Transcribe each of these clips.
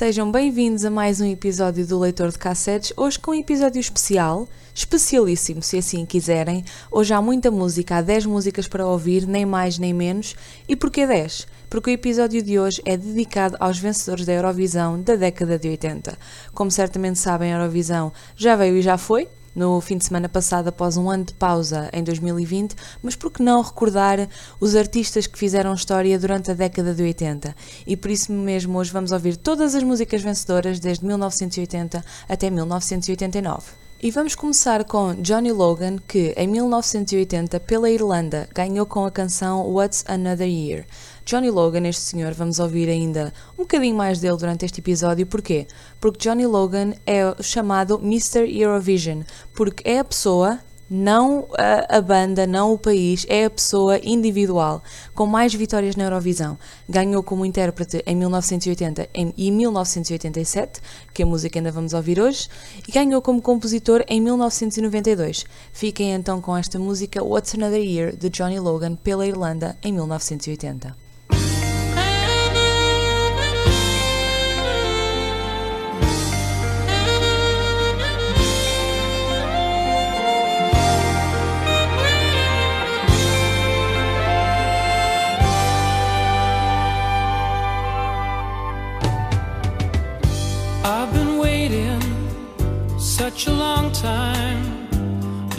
Sejam bem-vindos a mais um episódio do Leitor de Cassetes, hoje com um episódio especial, especialíssimo se assim quiserem. Hoje há muita música, há 10 músicas para ouvir, nem mais nem menos. E porquê 10? Porque o episódio de hoje é dedicado aos vencedores da Eurovisão da década de 80. Como certamente sabem, a Eurovisão já veio e já foi, no fim de semana passado, após um ano de pausa em 2020, mas por que não recordar os artistas que fizeram história durante a década de 80? E por isso mesmo hoje vamos ouvir todas as músicas vencedoras desde 1980 até 1989. E vamos começar com Johnny Logan, que em 1980, pela Irlanda, ganhou com a canção What's Another Year. Johnny Logan, este senhor, vamos ouvir ainda um bocadinho mais dele durante este episódio. Porquê? Porque Johnny Logan é o chamado Mr. Eurovision, porque é a pessoa, não a, a banda, não o país, é a pessoa individual com mais vitórias na Eurovisão. Ganhou como intérprete em 1980 em- e 1987, que a música ainda vamos ouvir hoje, e ganhou como compositor em 1992. Fiquem então com esta música What's Another Year de Johnny Logan pela Irlanda em 1980.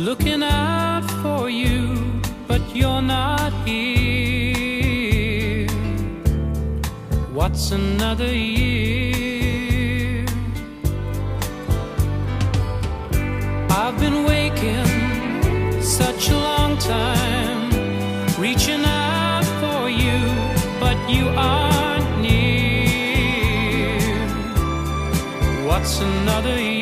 Looking out for you, but you're not here. What's another year? I've been waking such a long time, reaching out for you, but you aren't near. What's another year?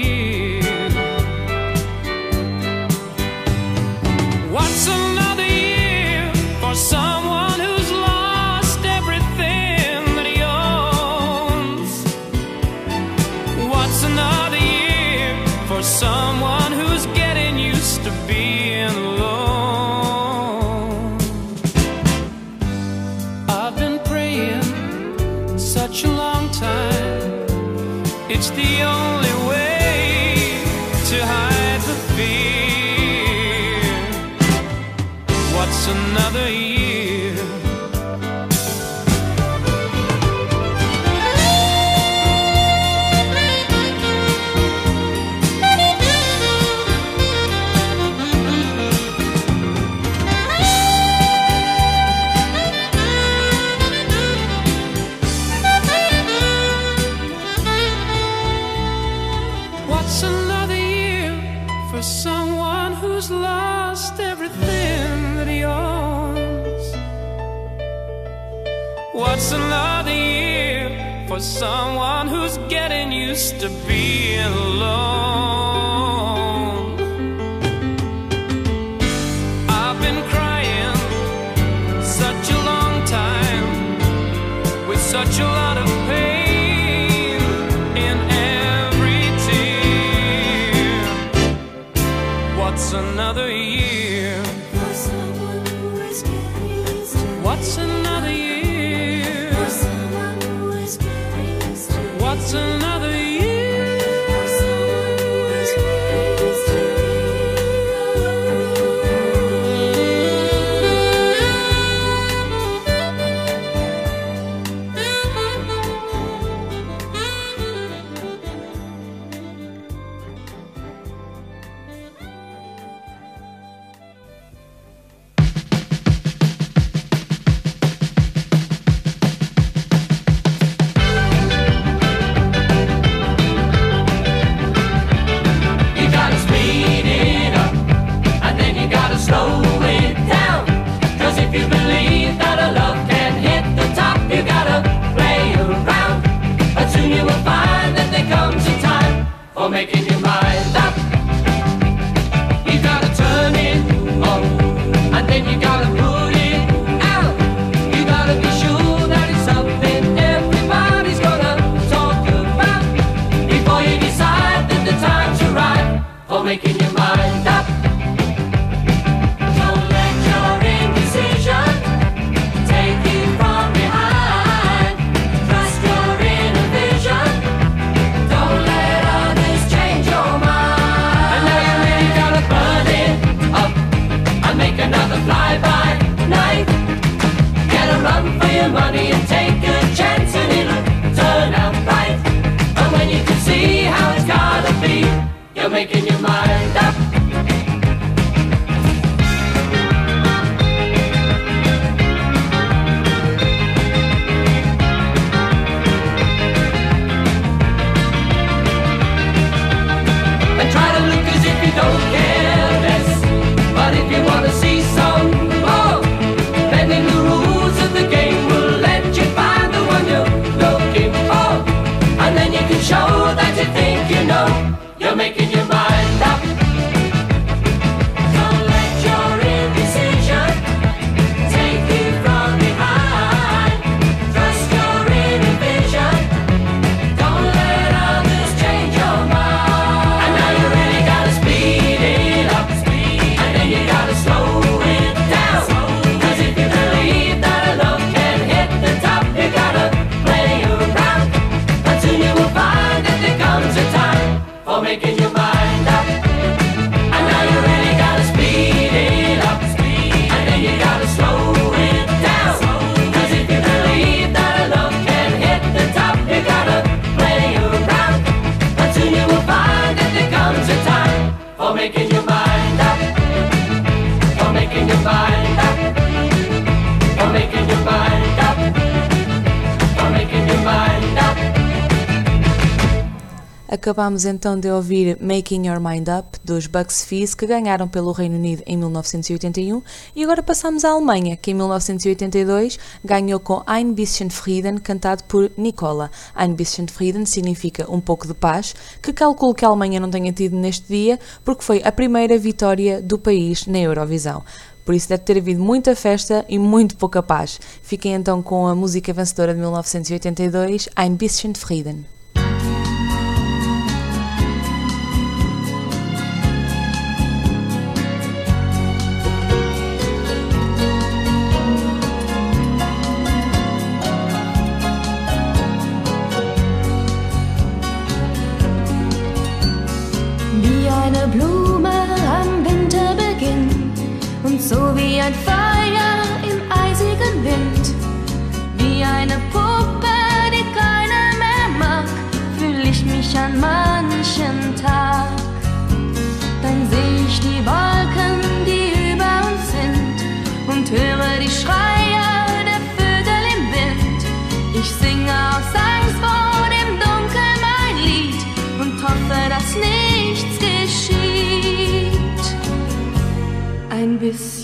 Acabámos então de ouvir Making Your Mind Up dos Bucks Fizz que ganharam pelo Reino Unido em 1981 e agora passamos à Alemanha que em 1982 ganhou com Ein bisschen Frieden cantado por Nicola. Ein bisschen Frieden significa um pouco de paz, que calculo que a Alemanha não tenha tido neste dia porque foi a primeira vitória do país na Eurovisão. Por isso deve ter havido muita festa e muito pouca paz. Fiquem então com a música vencedora de 1982, Ein bisschen Frieden.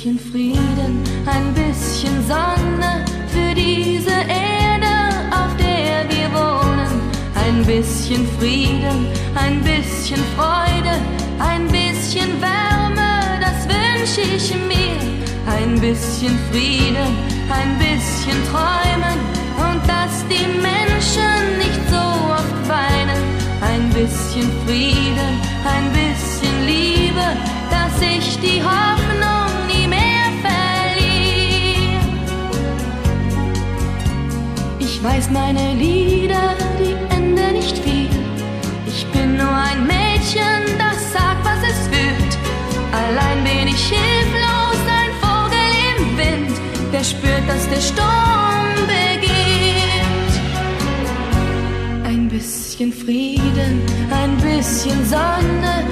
Bisschen Frieden, ein bisschen Sonne für diese Erde, auf der wir wohnen. Ein bisschen Frieden, ein bisschen Freude, ein bisschen Wärme, das wünsche ich mir. Ein bisschen Frieden, ein bisschen Träumen und dass die Menschen nicht so oft weinen. Ein bisschen Frieden, ein bisschen Liebe, dass ich die Hoffnung weiß meine Lieder, die enden nicht viel. Ich bin nur ein Mädchen, das sagt, was es fühlt. Allein bin ich hilflos, ein Vogel im Wind, der spürt, dass der Sturm beginnt. Ein bisschen Frieden, ein bisschen Sonne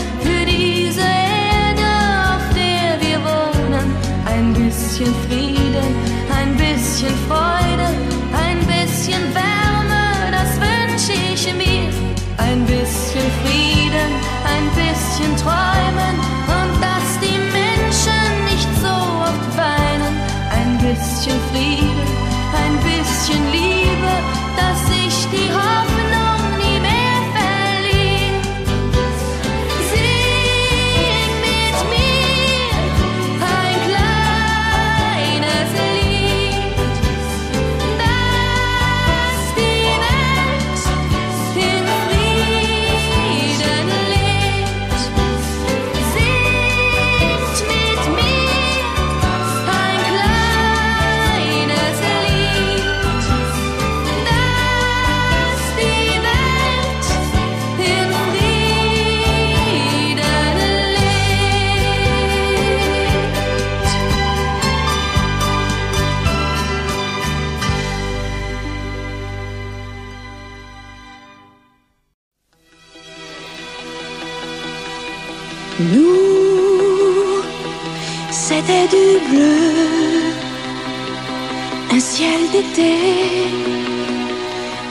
un ciel d'été,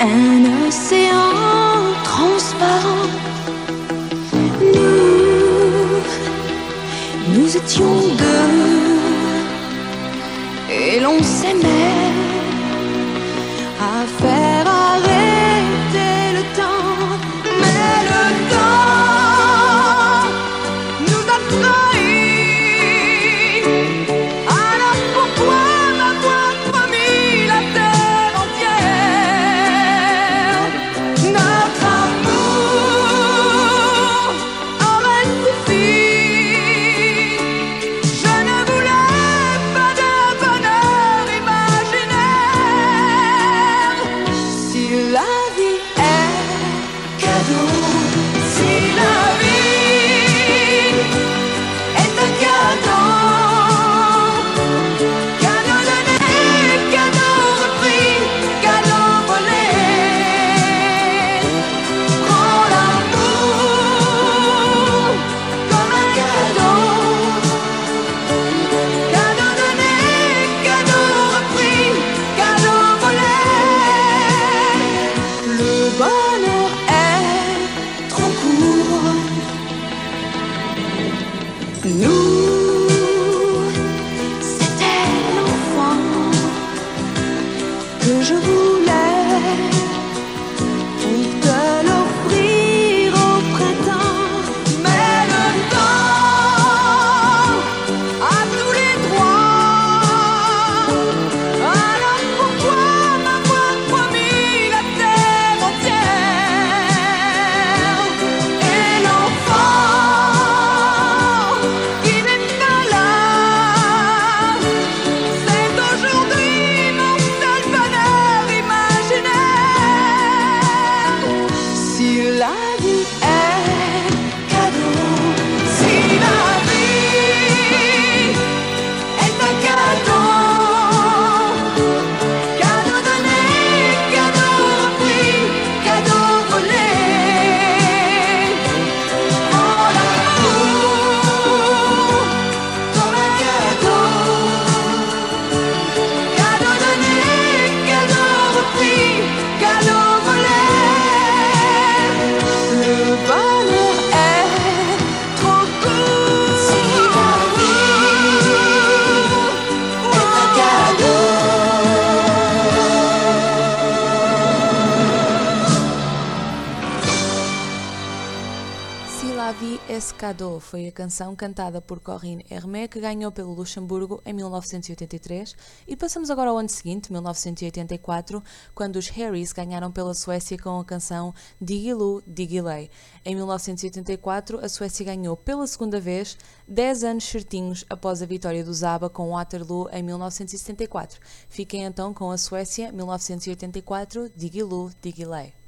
un océan transparent. Nous, nous étions deux et l'on s'aimait à faire. Lavi Escado foi a canção cantada por Corinne Hermé que ganhou pelo Luxemburgo em 1983 e passamos agora ao ano seguinte, 1984, quando os Harrys ganharam pela Suécia com a canção Digilu Digilei. Em 1984, a Suécia ganhou pela segunda vez, 10 anos certinhos após a vitória do Zaba com Waterloo em 1974. Fiquem então com a Suécia 1984 Digilu Digilei.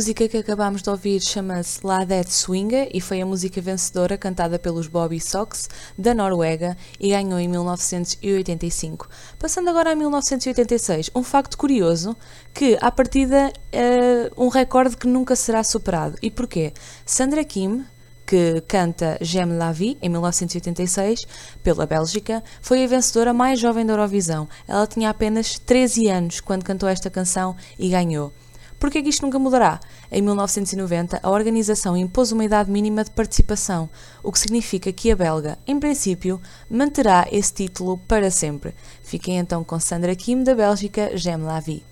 Música que acabámos de ouvir chama-se La Dead Swinga e foi a música vencedora cantada pelos Bobby Sox da Noruega e ganhou em 1985. Passando agora a 1986, um facto curioso que, à partida, é um recorde que nunca será superado. E porquê? Sandra Kim, que canta J'aime la vie em 1986 pela Bélgica, foi a vencedora mais jovem da Eurovisão. Ela tinha apenas 13 anos quando cantou esta canção e ganhou. Por que isto nunca mudará? Em 1990, a organização impôs uma idade mínima de participação, o que significa que a belga, em princípio, manterá esse título para sempre. Fiquem então com Sandra Kim, da Bélgica, J'aime la vie.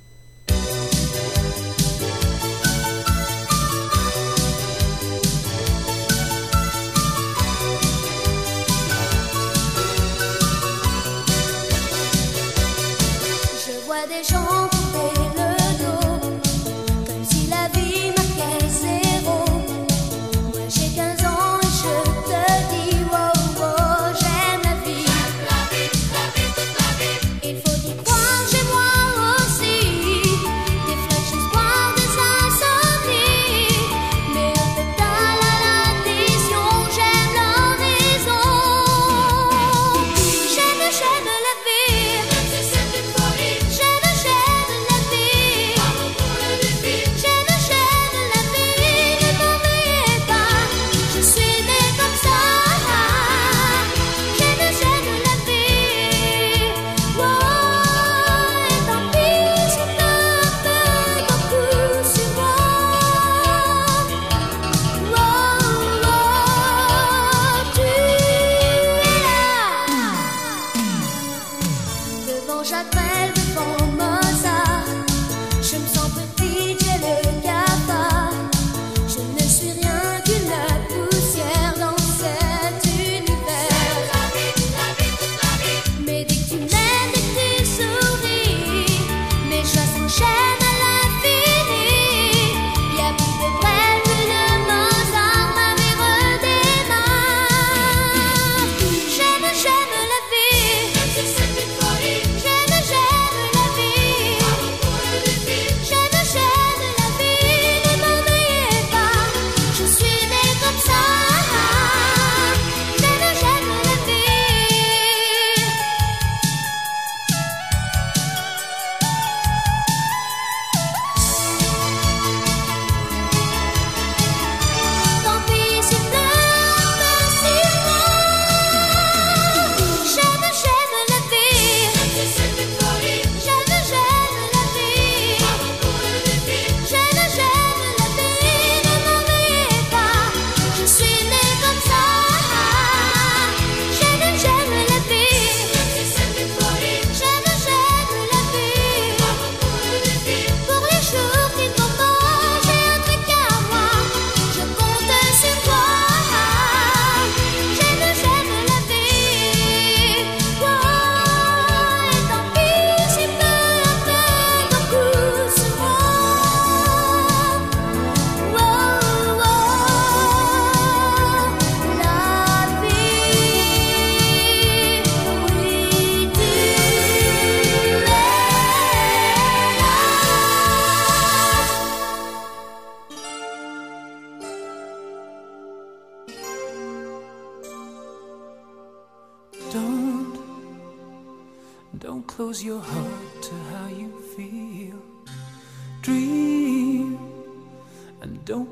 song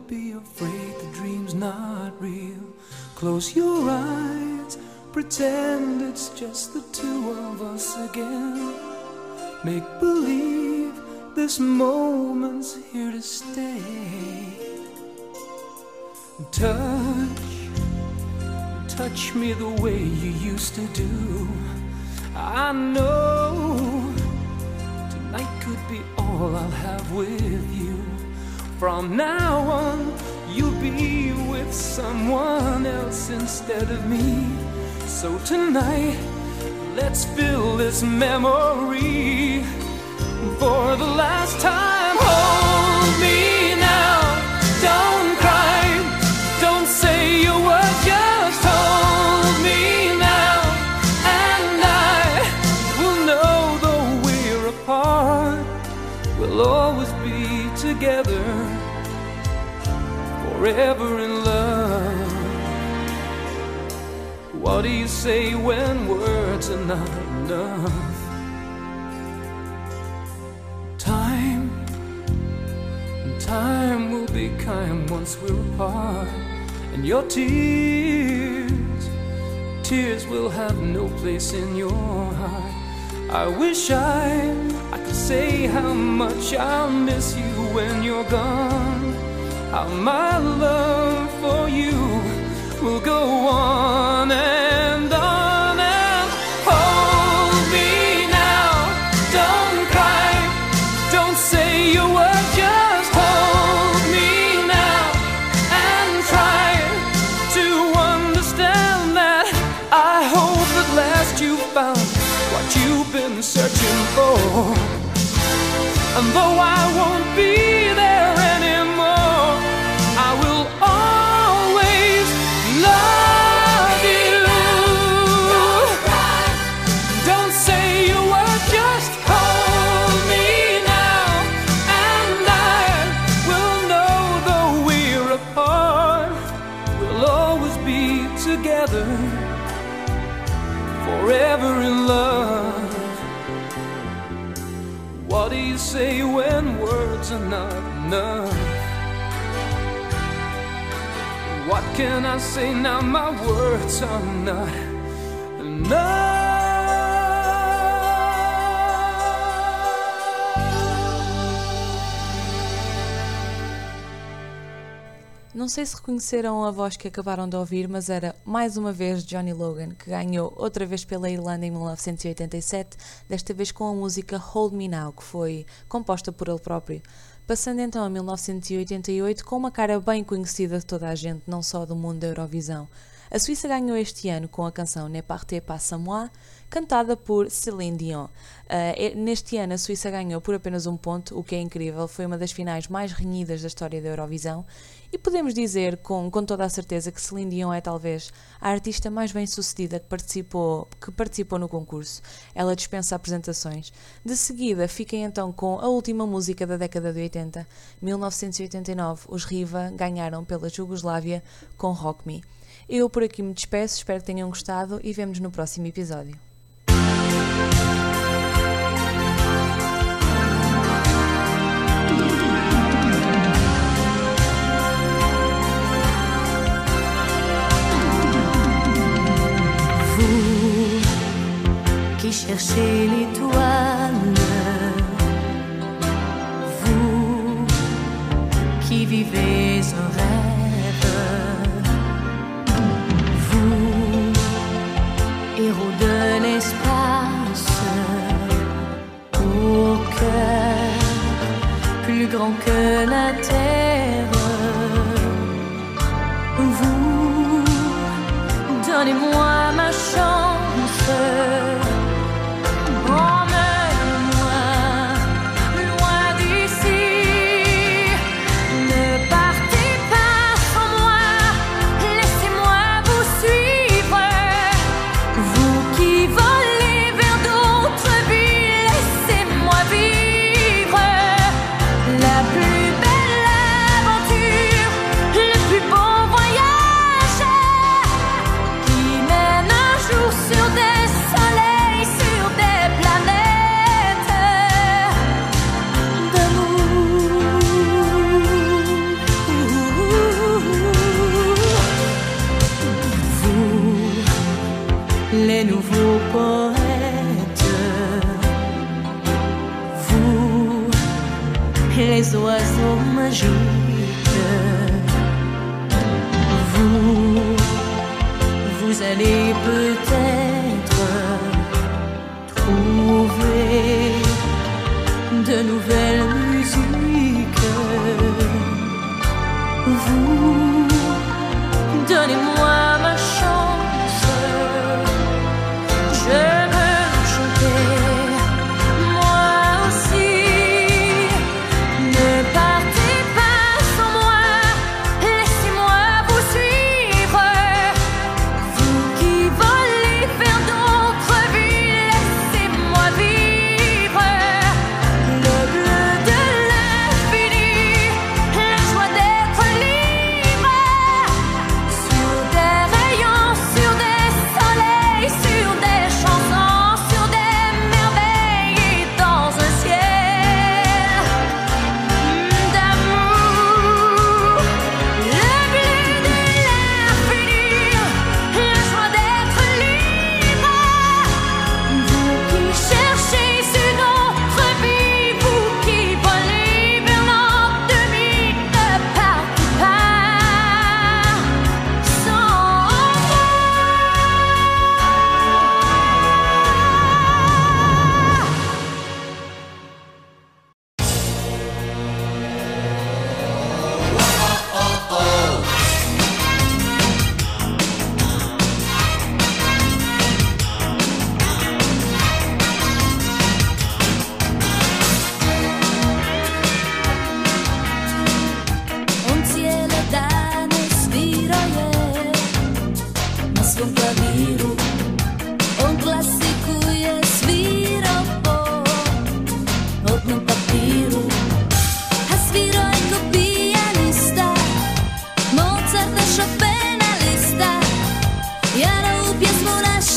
don't be afraid the dream's not real. Close your eyes, pretend it's just the two of us again. Make believe this moment's here to stay. Touch touch me the way you used to do. I know tonight could be all I'll have with you. From now on, you'll be with someone else instead of me. So tonight, let's fill this memory for the last time. Forever in love. What do you say when words are not enough? Time, time will be kind once we're apart, and your tears, tears will have no place in your heart. I wish I, I could say how much I'll miss you when you're gone. How my love for you will go on and on and hold me now. Don't cry, don't say your word, just hold me now and try to understand that I hope at last you found what you've been searching for. And though I won't be say when words are not enough? What can I say now? My words are not Não sei se reconheceram a voz que acabaram de ouvir, mas era mais uma vez Johnny Logan, que ganhou outra vez pela Irlanda em 1987, desta vez com a música Hold Me Now, que foi composta por ele próprio. Passando então a 1988 com uma cara bem conhecida de toda a gente, não só do mundo da Eurovisão. A Suíça ganhou este ano com a canção Ne partez pas sans moi, cantada por Céline Dion. Uh, neste ano a Suíça ganhou por apenas um ponto, o que é incrível, foi uma das finais mais renhidas da história da Eurovisão e podemos dizer com, com toda a certeza que Celine Dion é talvez a artista mais bem sucedida que participou, que participou no concurso. Ela dispensa apresentações. De seguida, fiquem então com a última música da década de 80. 1989, os Riva ganharam pela Jugoslávia com Rock Me. Eu por aqui me despeço, espero que tenham gostado e vemos no próximo episódio. Qui cherchez l'étoile, vous qui vivez un rêve, vous, héros de l'espace, au cœur plus grand que la terre, vous Donnez-moi allez peut-être trouver de nouvelles musiques. Vous,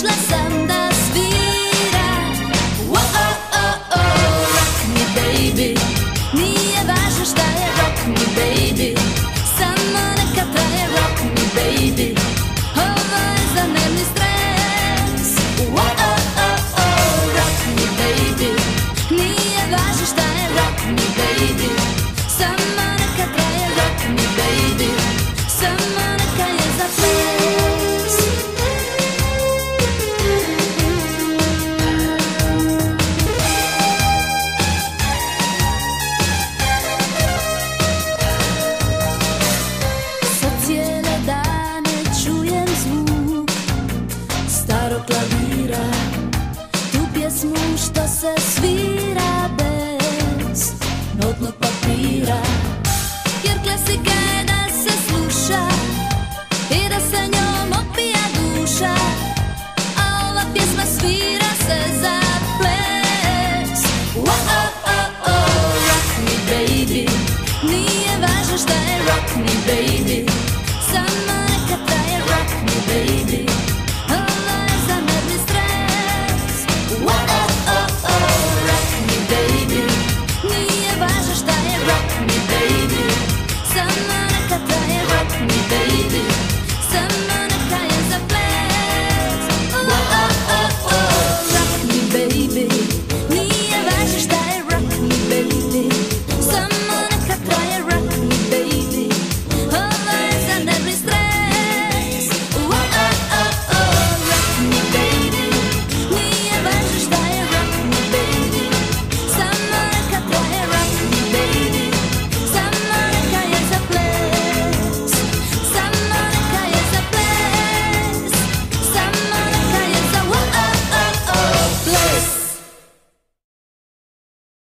Myślę sobie